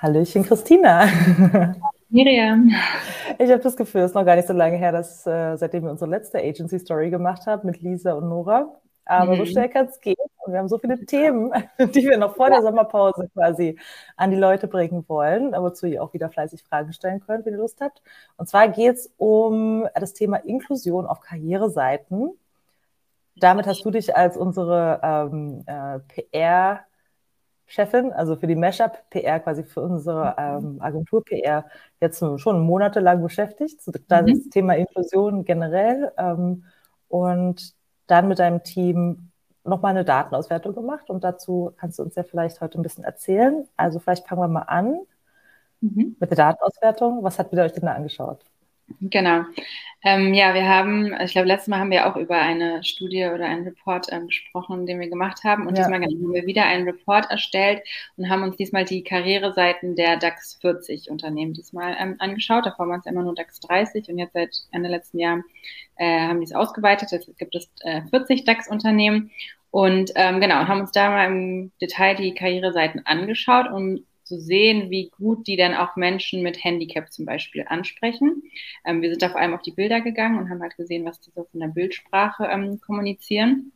Hallöchen, Christina. Miriam. Ich habe das Gefühl, es ist noch gar nicht so lange her, dass äh, seitdem wir unsere letzte Agency Story gemacht haben mit Lisa und Nora. Aber mhm. so schnell kann es gehen. Und wir haben so viele Themen, die wir noch vor der Sommerpause quasi an die Leute bringen wollen, wozu ihr auch wieder fleißig Fragen stellen könnt, wenn ihr Lust habt. Und zwar geht es um das Thema Inklusion auf Karriereseiten. Damit hast du dich als unsere ähm, äh, PR- Chefin, also für die Mashup PR, quasi für unsere ähm, Agentur PR, jetzt schon monatelang beschäftigt. Das mhm. Thema Inklusion generell. Ähm, und dann mit deinem Team nochmal eine Datenauswertung gemacht. Und dazu kannst du uns ja vielleicht heute ein bisschen erzählen. Also vielleicht fangen wir mal an mhm. mit der Datenauswertung. Was habt ihr euch denn da angeschaut? Genau. Ähm, ja, wir haben, ich glaube, letztes Mal haben wir auch über eine Studie oder einen Report ähm, gesprochen, den wir gemacht haben. Und ja. diesmal haben wir wieder einen Report erstellt und haben uns diesmal die Karriereseiten der DAX 40 Unternehmen diesmal ähm, angeschaut. Davor waren es immer nur DAX 30 und jetzt seit Ende letzten Jahr äh, haben die es ausgeweitet. Jetzt gibt es äh, 40 DAX-Unternehmen. Und ähm, genau, haben uns da mal im Detail die Karriereseiten angeschaut und zu sehen, wie gut die dann auch Menschen mit Handicap zum Beispiel ansprechen. Ähm, wir sind da vor allem auf die Bilder gegangen und haben halt gesehen, was die so von der Bildsprache ähm, kommunizieren.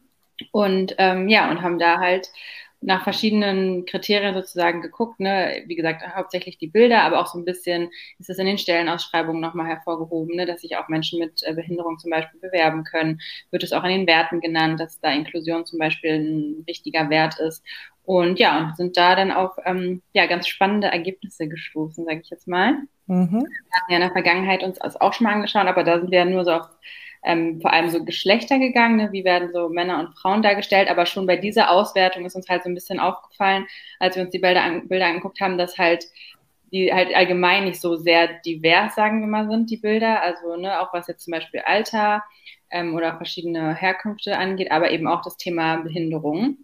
Und ähm, ja, und haben da halt nach verschiedenen Kriterien sozusagen geguckt. Ne? Wie gesagt, hauptsächlich die Bilder, aber auch so ein bisschen ist es in den Stellenausschreibungen nochmal hervorgehoben, ne? dass sich auch Menschen mit äh, Behinderung zum Beispiel bewerben können. Wird es auch in den Werten genannt, dass da Inklusion zum Beispiel ein wichtiger Wert ist. Und ja, und sind da dann auf ähm, ja, ganz spannende Ergebnisse gestoßen, sage ich jetzt mal. Mhm. Wir hatten ja in der Vergangenheit uns das auch schon mal angeschaut, aber da sind wir ja nur so auf ähm, vor allem so Geschlechter gegangen, ne? wie werden so Männer und Frauen dargestellt, aber schon bei dieser Auswertung ist uns halt so ein bisschen aufgefallen, als wir uns die Bilder, an, Bilder angeguckt haben, dass halt die halt allgemein nicht so sehr divers, sagen wir mal, sind, die Bilder. Also ne, auch was jetzt zum Beispiel Alter ähm, oder verschiedene Herkünfte angeht, aber eben auch das Thema Behinderung.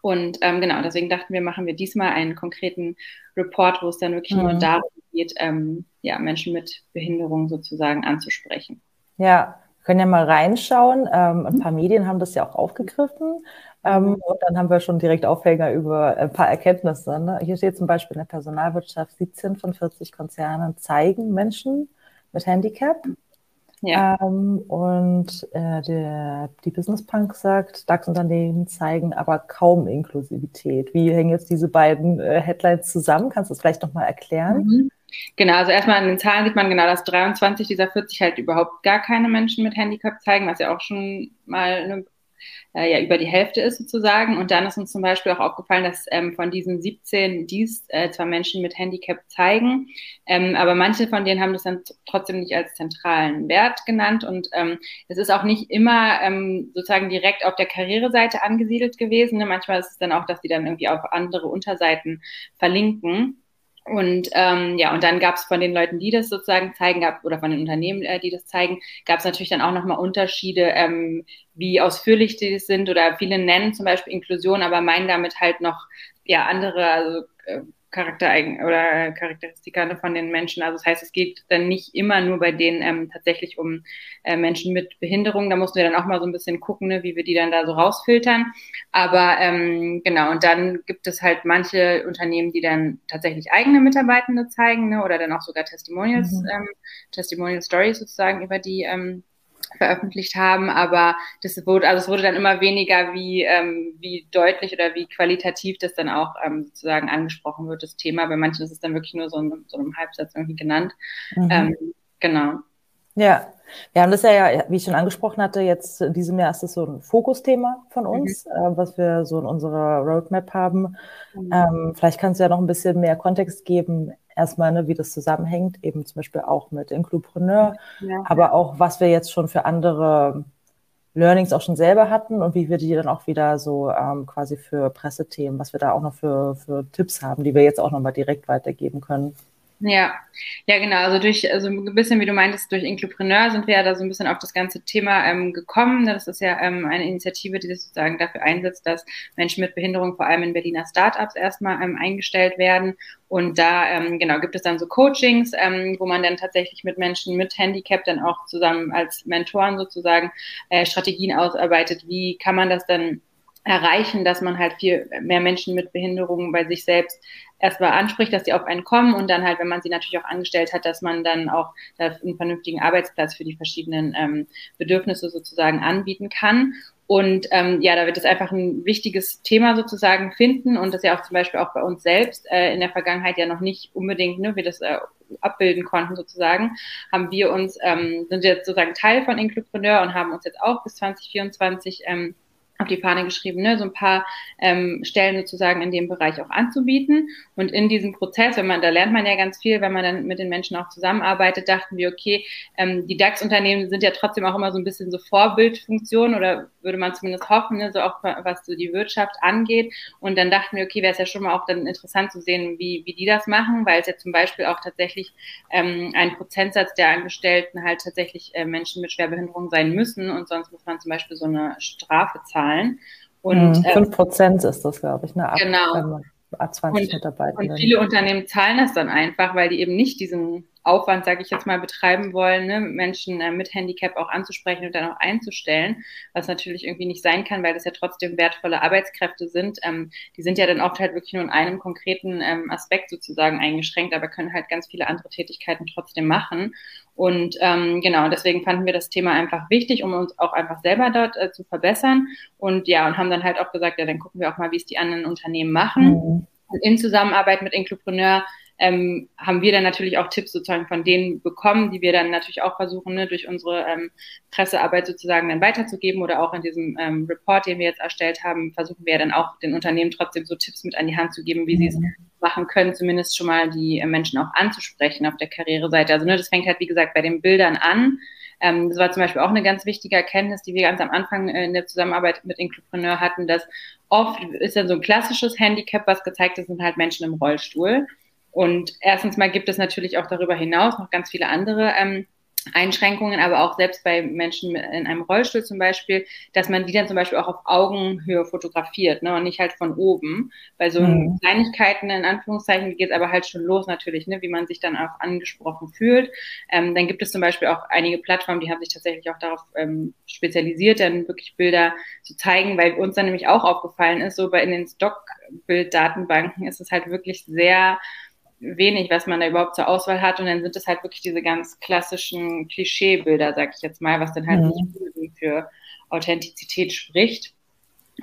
Und ähm, genau, deswegen dachten wir, machen wir diesmal einen konkreten Report, wo es dann wirklich mhm. nur darum geht, ähm, ja, Menschen mit Behinderung sozusagen anzusprechen. Ja, können ja mal reinschauen. Ähm, ein paar Medien haben das ja auch aufgegriffen. Ähm, mhm. und dann haben wir schon direkt Aufhänger über ein paar Erkenntnisse. Ne? Hier steht zum Beispiel in der Personalwirtschaft, 17 von 40 Konzernen zeigen Menschen mit Handicap. Ja. Ähm, und äh, der, die Business Punk sagt, DAX-Unternehmen zeigen aber kaum Inklusivität. Wie hängen jetzt diese beiden äh, Headlines zusammen? Kannst du das vielleicht nochmal erklären? Mhm. Genau, also erstmal an den Zahlen sieht man genau, dass 23 dieser 40 halt überhaupt gar keine Menschen mit Handicap zeigen, was ja auch schon mal eine äh, ja über die Hälfte ist sozusagen. Und dann ist uns zum Beispiel auch aufgefallen, dass ähm, von diesen 17 dies äh, zwar Menschen mit Handicap zeigen, ähm, aber manche von denen haben das dann trotzdem nicht als zentralen Wert genannt. Und ähm, es ist auch nicht immer ähm, sozusagen direkt auf der Karriereseite angesiedelt gewesen. Ne? Manchmal ist es dann auch, dass die dann irgendwie auf andere Unterseiten verlinken. Und ähm, ja, und dann gab es von den Leuten, die das sozusagen zeigen, gab, oder von den Unternehmen, äh, die das zeigen, gab es natürlich dann auch nochmal Unterschiede, ähm, wie ausführlich die das sind. Oder viele nennen zum Beispiel Inklusion, aber meinen damit halt noch ja andere, also äh, Charaktereigen oder Charakteristika von den Menschen. Also das heißt, es geht dann nicht immer nur bei denen ähm, tatsächlich um äh, Menschen mit Behinderung. Da mussten wir dann auch mal so ein bisschen gucken, ne, wie wir die dann da so rausfiltern. Aber ähm, genau, und dann gibt es halt manche Unternehmen, die dann tatsächlich eigene Mitarbeitende zeigen ne, oder dann auch sogar Testimonials, mhm. ähm, Testimonial Stories sozusagen über die ähm, veröffentlicht haben, aber das wurde, also es wurde dann immer weniger, wie, ähm, wie deutlich oder wie qualitativ das dann auch ähm, sozusagen angesprochen wird, das Thema. Bei manchen ist es dann wirklich nur so in so einem Halbsatz irgendwie genannt. Mhm. Ähm, genau. Ja, wir haben das ja, wie ich schon angesprochen hatte, jetzt in diesem Jahr ist das so ein Fokusthema von uns, mhm. äh, was wir so in unserer Roadmap haben. Mhm. Ähm, vielleicht kannst du ja noch ein bisschen mehr Kontext geben, erstmal, ne, wie das zusammenhängt, eben zum Beispiel auch mit Inclupreneur, ja. aber auch, was wir jetzt schon für andere Learnings auch schon selber hatten und wie wir die dann auch wieder so ähm, quasi für Pressethemen, was wir da auch noch für, für Tipps haben, die wir jetzt auch nochmal direkt weitergeben können. Ja, ja, genau. Also durch, also ein bisschen, wie du meintest, durch Inclupreneur sind wir ja da so ein bisschen auf das ganze Thema ähm, gekommen. Das ist ja ähm, eine Initiative, die sich sozusagen dafür einsetzt, dass Menschen mit Behinderung vor allem in Berliner Startups erstmal ähm, eingestellt werden. Und da, ähm, genau, gibt es dann so Coachings, ähm, wo man dann tatsächlich mit Menschen mit Handicap dann auch zusammen als Mentoren sozusagen äh, Strategien ausarbeitet. Wie kann man das dann erreichen, dass man halt viel mehr Menschen mit Behinderungen bei sich selbst erstmal anspricht, dass sie auf einen kommen und dann halt, wenn man sie natürlich auch angestellt hat, dass man dann auch einen vernünftigen Arbeitsplatz für die verschiedenen ähm, Bedürfnisse sozusagen anbieten kann. Und ähm, ja, da wird es einfach ein wichtiges Thema sozusagen finden und das ja auch zum Beispiel auch bei uns selbst äh, in der Vergangenheit ja noch nicht unbedingt, ne, wir das äh, abbilden konnten sozusagen, haben wir uns, ähm, sind jetzt sozusagen Teil von Inklupreneur und haben uns jetzt auch bis 2024 ähm, auf die Fahne geschrieben, ne, so ein paar ähm, Stellen sozusagen in dem Bereich auch anzubieten. Und in diesem Prozess, wenn man, da lernt man ja ganz viel, wenn man dann mit den Menschen auch zusammenarbeitet, dachten wir, okay, ähm, die DAX-Unternehmen sind ja trotzdem auch immer so ein bisschen so Vorbildfunktion oder würde man zumindest hoffen, ne, so auch was so die Wirtschaft angeht. Und dann dachten wir, okay, wäre es ja schon mal auch dann interessant zu sehen, wie, wie die das machen, weil es ja zum Beispiel auch tatsächlich ähm, ein Prozentsatz der Angestellten halt tatsächlich äh, Menschen mit Schwerbehinderung sein müssen und sonst muss man zum Beispiel so eine Strafe zahlen. Und, hm, fünf Prozent ist das, glaube ich, ne? Ab, genau. Ab 20 und, Mitarbeiter. Und viele Unternehmen zahlen das dann einfach, weil die eben nicht diesen Aufwand, sage ich jetzt mal, betreiben wollen, ne, Menschen äh, mit Handicap auch anzusprechen und dann auch einzustellen, was natürlich irgendwie nicht sein kann, weil das ja trotzdem wertvolle Arbeitskräfte sind. Ähm, die sind ja dann oft halt wirklich nur in einem konkreten ähm, Aspekt sozusagen eingeschränkt, aber können halt ganz viele andere Tätigkeiten trotzdem machen. Und ähm, genau, deswegen fanden wir das Thema einfach wichtig, um uns auch einfach selber dort äh, zu verbessern. Und ja, und haben dann halt auch gesagt, ja, dann gucken wir auch mal, wie es die anderen Unternehmen machen. Mhm. in Zusammenarbeit mit Inklupreneur ähm, haben wir dann natürlich auch Tipps sozusagen von denen bekommen, die wir dann natürlich auch versuchen, ne, durch unsere ähm, Pressearbeit sozusagen dann weiterzugeben oder auch in diesem ähm, Report, den wir jetzt erstellt haben, versuchen wir dann auch den Unternehmen trotzdem so Tipps mit an die Hand zu geben, wie sie es machen können, zumindest schon mal die äh, Menschen auch anzusprechen auf der Karriereseite. Also ne, das fängt halt, wie gesagt, bei den Bildern an. Ähm, das war zum Beispiel auch eine ganz wichtige Erkenntnis, die wir ganz am Anfang äh, in der Zusammenarbeit mit Inklupreneur hatten, dass oft ist ja so ein klassisches Handicap, was gezeigt ist, sind halt Menschen im Rollstuhl. Und erstens mal gibt es natürlich auch darüber hinaus noch ganz viele andere ähm, Einschränkungen, aber auch selbst bei Menschen in einem Rollstuhl zum Beispiel, dass man die dann zum Beispiel auch auf Augenhöhe fotografiert ne, und nicht halt von oben. Bei so mhm. Kleinigkeiten in Anführungszeichen geht es aber halt schon los natürlich, ne, wie man sich dann auch angesprochen fühlt. Ähm, dann gibt es zum Beispiel auch einige Plattformen, die haben sich tatsächlich auch darauf ähm, spezialisiert, dann wirklich Bilder zu zeigen, weil uns dann nämlich auch aufgefallen ist, so bei in den Stockbilddatenbanken ist es halt wirklich sehr wenig, was man da überhaupt zur Auswahl hat. Und dann sind es halt wirklich diese ganz klassischen Klischeebilder, sag ich jetzt mal, was dann halt mhm. nicht für Authentizität spricht.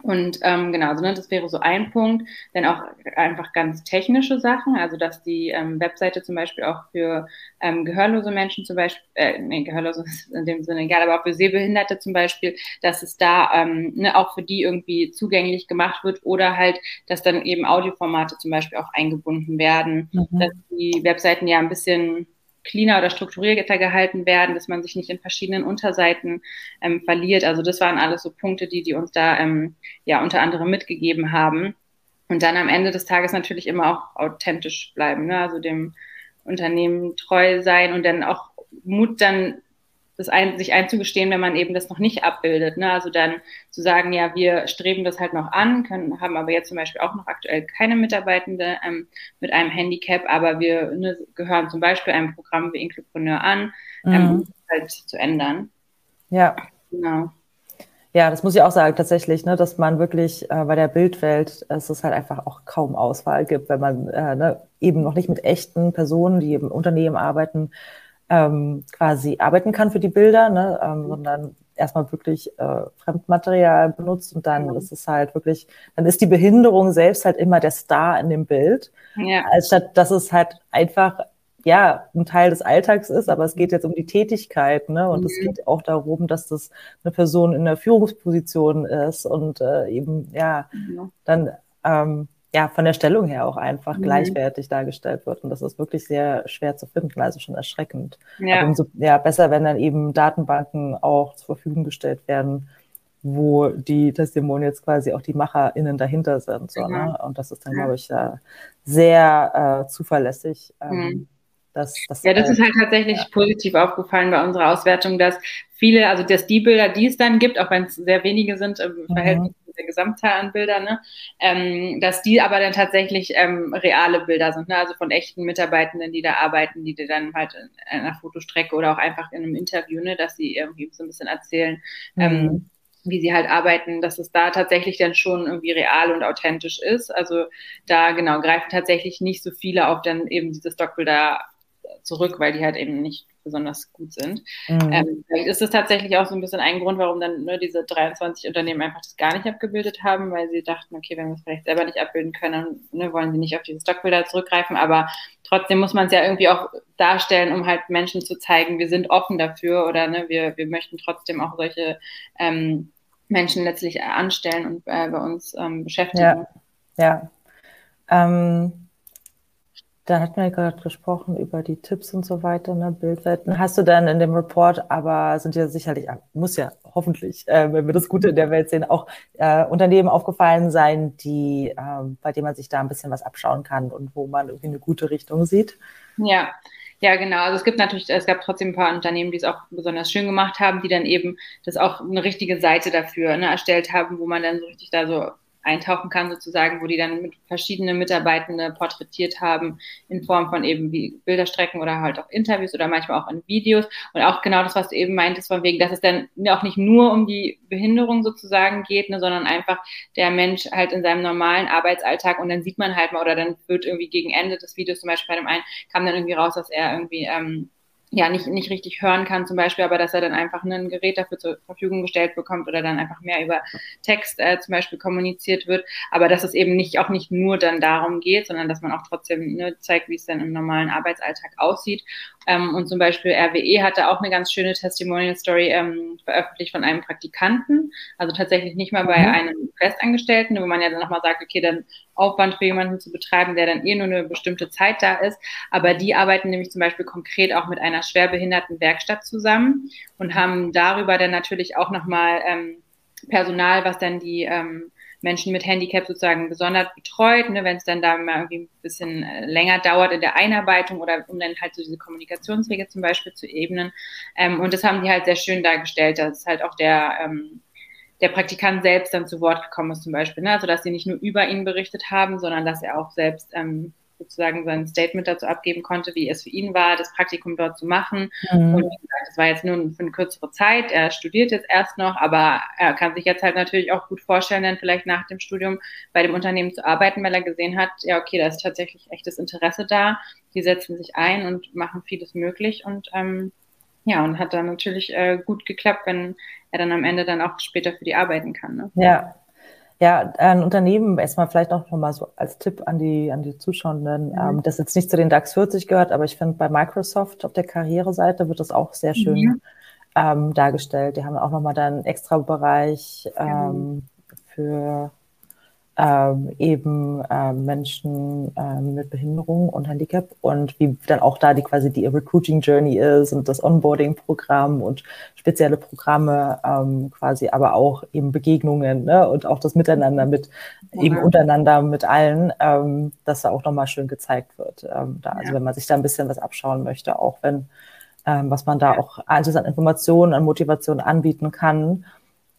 Und ähm, genau, also, ne, das wäre so ein Punkt. Dann auch einfach ganz technische Sachen, also dass die ähm, Webseite zum Beispiel auch für ähm, gehörlose Menschen zum Beispiel, äh, nee, gehörlose ist in dem Sinne egal, aber auch für Sehbehinderte zum Beispiel, dass es da ähm, ne, auch für die irgendwie zugänglich gemacht wird oder halt, dass dann eben Audioformate zum Beispiel auch eingebunden werden, mhm. dass die Webseiten ja ein bisschen cleaner oder strukturierter gehalten werden, dass man sich nicht in verschiedenen Unterseiten ähm, verliert. Also das waren alles so Punkte, die die uns da ähm, ja unter anderem mitgegeben haben. Und dann am Ende des Tages natürlich immer auch authentisch bleiben, ne? also dem Unternehmen treu sein und dann auch Mut dann das ein, sich einzugestehen, wenn man eben das noch nicht abbildet. Ne? Also dann zu sagen, ja, wir streben das halt noch an, können, haben aber jetzt zum Beispiel auch noch aktuell keine Mitarbeitende ähm, mit einem Handicap, aber wir ne, gehören zum Beispiel einem Programm wie Inklupreneur an, ähm, mhm. um halt zu ändern. Ja. Genau. Ja, das muss ich auch sagen, tatsächlich, ne, dass man wirklich äh, bei der Bildwelt es ist halt einfach auch kaum Auswahl gibt, wenn man äh, ne, eben noch nicht mit echten Personen, die im Unternehmen arbeiten, ähm, quasi arbeiten kann für die Bilder, ne, ähm, sondern erstmal wirklich äh, Fremdmaterial benutzt und dann mhm. ist es halt wirklich, dann ist die Behinderung selbst halt immer der Star in dem Bild, ja. als statt dass es halt einfach ja ein Teil des Alltags ist, aber es geht jetzt um die Tätigkeit, ne? Und mhm. es geht auch darum, dass das eine Person in der Führungsposition ist und äh, eben ja mhm. dann ähm, ja, von der Stellung her auch einfach mhm. gleichwertig dargestellt wird. Und das ist wirklich sehr schwer zu finden, also schon erschreckend. Ja. Umso ja, besser, wenn dann eben Datenbanken auch zur Verfügung gestellt werden, wo die Testimonials quasi auch die MacherInnen dahinter sind. So, mhm. ne? Und das ist dann, glaube ich, ja, sehr äh, zuverlässig. Ähm, mhm. Das, das, ja, das ist halt tatsächlich ja. positiv aufgefallen bei unserer Auswertung, dass viele, also dass die Bilder, die es dann gibt, auch wenn es sehr wenige sind im mhm. Verhältnis der Gesamtzahl an Bildern, ne? ähm, dass die aber dann tatsächlich ähm, reale Bilder sind, ne? also von echten Mitarbeitenden, die da arbeiten, die dann halt in einer Fotostrecke oder auch einfach in einem Interview, ne? dass sie irgendwie so ein bisschen erzählen, ähm, mhm. ähm, wie sie halt arbeiten, dass es da tatsächlich dann schon irgendwie real und authentisch ist. Also da genau greifen tatsächlich nicht so viele auf dann eben diese Stockbilder zurück, weil die halt eben nicht besonders gut sind. Mhm. Ähm, vielleicht ist das tatsächlich auch so ein bisschen ein Grund, warum dann nur diese 23 Unternehmen einfach das gar nicht abgebildet haben, weil sie dachten, okay, wenn wir es vielleicht selber nicht abbilden können, ne, wollen sie nicht auf diese Stockbilder zurückgreifen. Aber trotzdem muss man es ja irgendwie auch darstellen, um halt Menschen zu zeigen, wir sind offen dafür oder ne, wir, wir möchten trotzdem auch solche ähm, Menschen letztlich anstellen und äh, bei uns ähm, beschäftigen. Ja, ja. Ähm, da hatten wir gerade gesprochen über die Tipps und so weiter, ne, Bildseiten. Hast du dann in dem Report, aber sind ja sicherlich, muss ja hoffentlich, äh, wenn wir das Gute in der Welt sehen, auch äh, Unternehmen aufgefallen sein, die, äh, bei denen man sich da ein bisschen was abschauen kann und wo man irgendwie eine gute Richtung sieht? Ja, ja, genau. Also es gibt natürlich, es gab trotzdem ein paar Unternehmen, die es auch besonders schön gemacht haben, die dann eben das auch eine richtige Seite dafür ne, erstellt haben, wo man dann so richtig da so eintauchen kann, sozusagen, wo die dann mit verschiedene Mitarbeitende porträtiert haben in Form von eben wie Bilderstrecken oder halt auch Interviews oder manchmal auch in Videos. Und auch genau das, was du eben meintest, von wegen, dass es dann auch nicht nur um die Behinderung sozusagen geht, ne, sondern einfach der Mensch halt in seinem normalen Arbeitsalltag und dann sieht man halt mal oder dann wird irgendwie gegen Ende des Videos zum Beispiel bei dem einen kam dann irgendwie raus, dass er irgendwie ähm, ja nicht, nicht richtig hören kann zum Beispiel, aber dass er dann einfach ein Gerät dafür zur Verfügung gestellt bekommt oder dann einfach mehr über Text äh, zum Beispiel kommuniziert wird, aber dass es eben nicht auch nicht nur dann darum geht, sondern dass man auch trotzdem ne, zeigt, wie es dann im normalen Arbeitsalltag aussieht. Ähm, und zum Beispiel RWE hatte auch eine ganz schöne Testimonial Story ähm, veröffentlicht von einem Praktikanten, also tatsächlich nicht mal bei mhm. einem Festangestellten, wo man ja dann nochmal sagt, okay, dann Aufwand für jemanden zu betreiben, der dann eh nur eine bestimmte Zeit da ist. Aber die arbeiten nämlich zum Beispiel konkret auch mit einer schwerbehinderten Werkstatt zusammen und haben darüber dann natürlich auch nochmal ähm, Personal, was dann die ähm, Menschen mit Handicap sozusagen besonders betreut, ne, wenn es dann da mal irgendwie ein bisschen äh, länger dauert in der Einarbeitung oder um dann halt so diese Kommunikationswege zum Beispiel zu ebnen. Ähm, und das haben die halt sehr schön dargestellt, dass halt auch der ähm, der Praktikant selbst dann zu Wort gekommen ist zum Beispiel. Ne? Also dass sie nicht nur über ihn berichtet haben, sondern dass er auch selbst ähm, sozusagen sein Statement dazu abgeben konnte, wie es für ihn war, das Praktikum dort zu machen. Mhm. Und wie gesagt, das war jetzt nur für eine kürzere Zeit. Er studiert jetzt erst noch, aber er kann sich jetzt halt natürlich auch gut vorstellen, dann vielleicht nach dem Studium bei dem Unternehmen zu arbeiten, weil er gesehen hat, ja, okay, da ist tatsächlich echtes Interesse da. Die setzen sich ein und machen vieles möglich und ähm, ja, und hat dann natürlich äh, gut geklappt, wenn er dann am Ende dann auch später für die arbeiten kann. Ne? Ja. Ja, ein Unternehmen, erstmal vielleicht auch nochmal so als Tipp an die, an die Zuschauenden, mhm. ähm, das jetzt nicht zu den DAX 40 gehört, aber ich finde bei Microsoft auf der Karriereseite wird das auch sehr schön mhm. ähm, dargestellt. Die haben auch nochmal da einen extra Bereich ähm, mhm. für ähm, eben ähm, Menschen ähm, mit Behinderung und Handicap und wie dann auch da die quasi die Recruiting Journey ist und das Onboarding-Programm und spezielle Programme ähm, quasi, aber auch eben Begegnungen ne? und auch das Miteinander mit ja. eben untereinander mit allen, ähm, dass da auch nochmal schön gezeigt wird. Ähm, da, also wenn man sich da ein bisschen was abschauen möchte, auch wenn ähm, was man da auch alles an Informationen, an Motivation anbieten kann.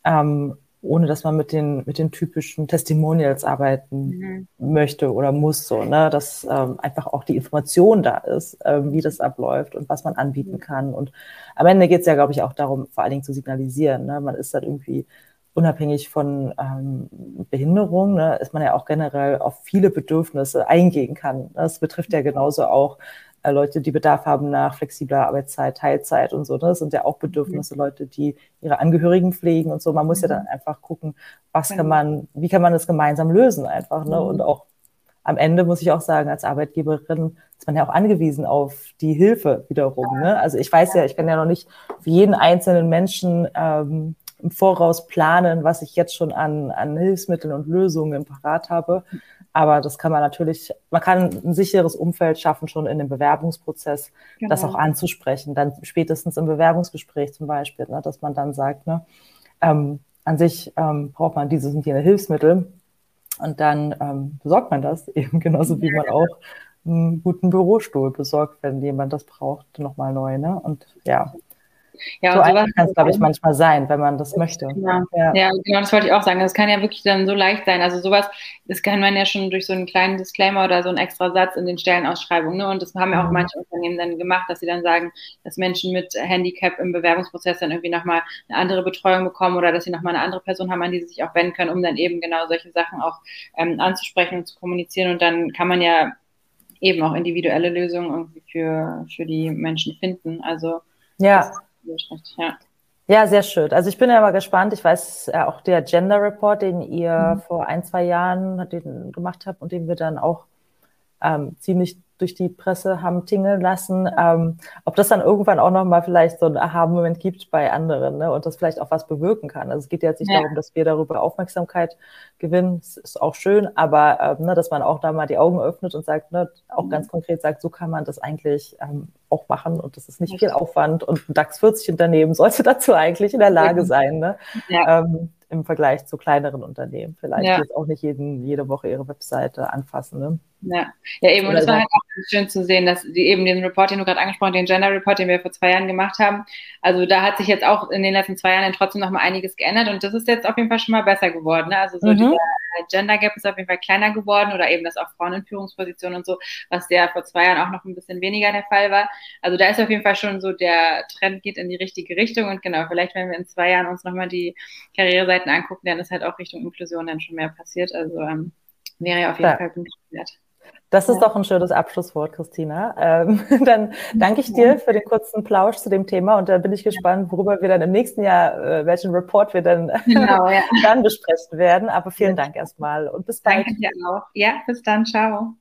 Ähm, ohne dass man mit den, mit den typischen Testimonials arbeiten mhm. möchte oder muss, so, ne? dass ähm, einfach auch die Information da ist, ähm, wie das abläuft und was man anbieten mhm. kann. Und am Ende geht es ja, glaube ich, auch darum, vor allen Dingen zu signalisieren. Ne? Man ist halt irgendwie unabhängig von ähm, Behinderung, ne, ist man ja auch generell auf viele Bedürfnisse eingehen kann. Das betrifft ja genauso auch äh, Leute, die Bedarf haben nach flexibler Arbeitszeit, Teilzeit und so. Ne? Das sind ja auch Bedürfnisse, mhm. Leute, die ihre Angehörigen pflegen und so. Man muss mhm. ja dann einfach gucken, was kann man, wie kann man das gemeinsam lösen einfach. Ne? Mhm. Und auch am Ende muss ich auch sagen, als Arbeitgeberin ist man ja auch angewiesen auf die Hilfe wiederum. Ne? Also ich weiß ja, ich kann ja noch nicht für jeden einzelnen Menschen ähm, im Voraus planen, was ich jetzt schon an, an Hilfsmitteln und Lösungen parat habe. Aber das kann man natürlich, man kann ein sicheres Umfeld schaffen, schon in dem Bewerbungsprozess, genau. das auch anzusprechen. Dann spätestens im Bewerbungsgespräch zum Beispiel, ne, dass man dann sagt, ne, ähm, an sich ähm, braucht man dieses und jene Hilfsmittel. Und dann ähm, besorgt man das eben genauso wie man auch einen guten Bürostuhl besorgt, wenn jemand das braucht, nochmal neu. Ne? Und ja. Ja, so einfach kann es, glaube ich, manchmal sein, wenn man das möchte. Genau. Ja. ja, genau, das wollte ich auch sagen. Das kann ja wirklich dann so leicht sein. Also sowas, das kann man ja schon durch so einen kleinen Disclaimer oder so einen extra Satz in den Stellenausschreibungen. Ne? Und das haben ja auch mhm. manche Unternehmen dann gemacht, dass sie dann sagen, dass Menschen mit Handicap im Bewerbungsprozess dann irgendwie nochmal eine andere Betreuung bekommen oder dass sie nochmal eine andere Person haben, an die sie sich auch wenden können, um dann eben genau solche Sachen auch ähm, anzusprechen und zu kommunizieren. Und dann kann man ja eben auch individuelle Lösungen irgendwie für, für die Menschen finden. Also ja. Ja. Ja, sehr schön. Also ich bin ja mal gespannt. Ich weiß äh, auch der Gender Report, den ihr mhm. vor ein, zwei Jahren den gemacht habt und den wir dann auch ähm, ziemlich durch die Presse haben tingeln lassen, ähm, ob das dann irgendwann auch nochmal vielleicht so ein Aha-Moment gibt bei anderen ne? und das vielleicht auch was bewirken kann. Also es geht jetzt nicht ja. darum, dass wir darüber Aufmerksamkeit gewinnen, das ist auch schön, aber ähm, ne, dass man auch da mal die Augen öffnet und sagt, ne, auch mhm. ganz konkret sagt, so kann man das eigentlich ähm, auch machen und das ist nicht viel Aufwand und ein DAX 40 Unternehmen sollte dazu eigentlich in der Lage sein. Ne? Ja. Ähm, im Vergleich zu kleineren Unternehmen. Vielleicht ja. jetzt auch nicht jeden, jede Woche ihre Webseite anfassen. Ne? Ja. ja, eben. Und es war halt auch schön zu sehen, dass die eben den Report, den du gerade angesprochen hast, den Gender Report, den wir vor zwei Jahren gemacht haben, also da hat sich jetzt auch in den letzten zwei Jahren trotzdem noch mal einiges geändert und das ist jetzt auf jeden Fall schon mal besser geworden. Ne? Also so mhm. dieser Gender Gap ist auf jeden Fall kleiner geworden oder eben, dass auch Frauen in Führungspositionen und so, was der vor zwei Jahren auch noch ein bisschen weniger der Fall war. Also da ist auf jeden Fall schon so, der Trend geht in die richtige Richtung und genau, vielleicht wenn wir in zwei Jahren uns nochmal die Karriereseiten angucken, dann ist halt auch Richtung Inklusion dann schon mehr passiert. Also ähm, wäre ja auf jeden ja. Fall wünschenswert. Das ist ja. doch ein schönes Abschlusswort, Christina. Ähm, dann danke ich dir für den kurzen Plausch zu dem Thema und da bin ich gespannt, worüber wir dann im nächsten Jahr, äh, welchen Report wir dann, genau, ja. dann besprechen werden. Aber vielen Dank erstmal und bis bald. Danke dir auch. Ja, bis dann. Ciao.